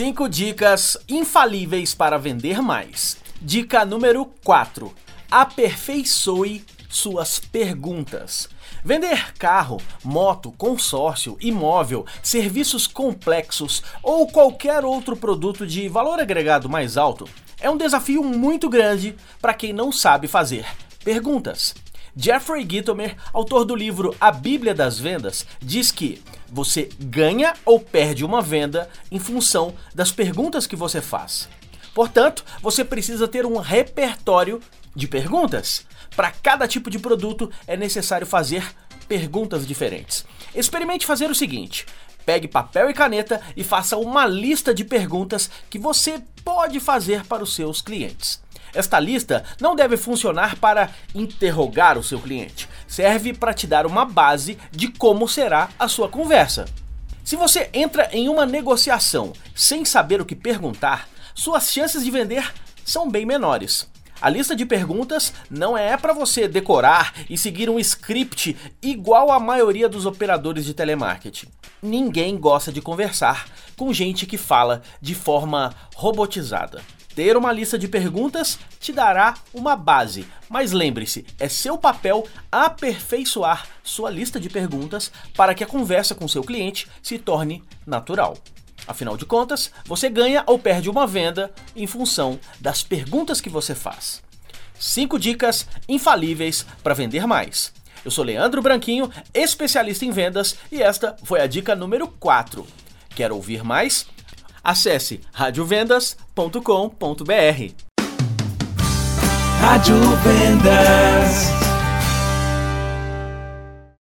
5 dicas infalíveis para vender mais. Dica número 4: aperfeiçoe suas perguntas. Vender carro, moto, consórcio, imóvel, serviços complexos ou qualquer outro produto de valor agregado mais alto é um desafio muito grande para quem não sabe fazer perguntas. Jeffrey Gitomer, autor do livro A Bíblia das Vendas, diz que você ganha ou perde uma venda em função das perguntas que você faz. Portanto, você precisa ter um repertório de perguntas. Para cada tipo de produto é necessário fazer perguntas diferentes. Experimente fazer o seguinte: pegue papel e caneta e faça uma lista de perguntas que você pode fazer para os seus clientes. Esta lista não deve funcionar para interrogar o seu cliente, serve para te dar uma base de como será a sua conversa. Se você entra em uma negociação sem saber o que perguntar, suas chances de vender são bem menores. A lista de perguntas não é para você decorar e seguir um script igual a maioria dos operadores de telemarketing. Ninguém gosta de conversar com gente que fala de forma robotizada. Ter uma lista de perguntas te dará uma base, mas lembre-se, é seu papel aperfeiçoar sua lista de perguntas para que a conversa com seu cliente se torne natural. Afinal de contas, você ganha ou perde uma venda em função das perguntas que você faz. 5 dicas infalíveis para vender mais. Eu sou Leandro Branquinho, especialista em vendas, e esta foi a dica número 4. Quer ouvir mais? Acesse radiovendas.com.br. Rádio Vendas.